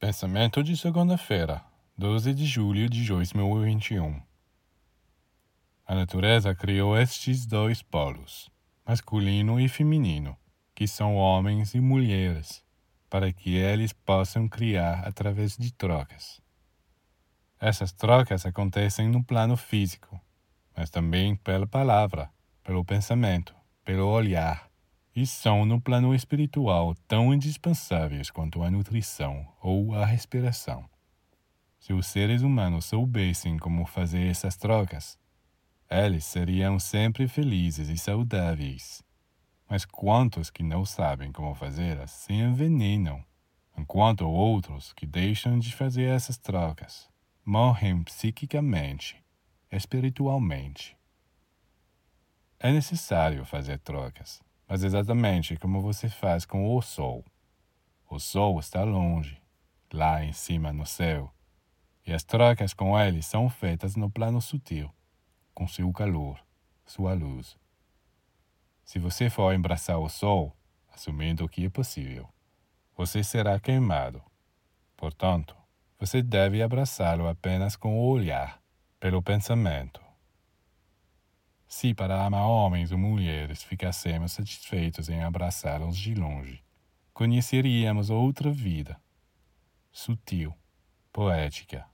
Pensamento de segunda-feira, 12 de julho de 2021. A natureza criou estes dois polos, masculino e feminino, que são homens e mulheres, para que eles possam criar através de trocas. Essas trocas acontecem no plano físico, mas também pela palavra, pelo pensamento, pelo olhar, e são no plano espiritual tão indispensáveis quanto a nutrição ou a respiração. Se os seres humanos soubessem como fazer essas trocas, eles seriam sempre felizes e saudáveis. Mas quantos que não sabem como fazê-las se envenenam, enquanto outros que deixam de fazer essas trocas morrem psiquicamente, espiritualmente. É necessário fazer trocas mas exatamente como você faz com o Sol. O Sol está longe, lá em cima no céu, e as trocas com ele são feitas no plano sutil, com seu calor, sua luz. Se você for embraçar o Sol, assumindo que é possível, você será queimado. Portanto, você deve abraçá-lo apenas com o olhar, pelo pensamento se para amar homens ou mulheres ficássemos satisfeitos em abraçá-los de longe, conheceríamos outra vida, sutil, poética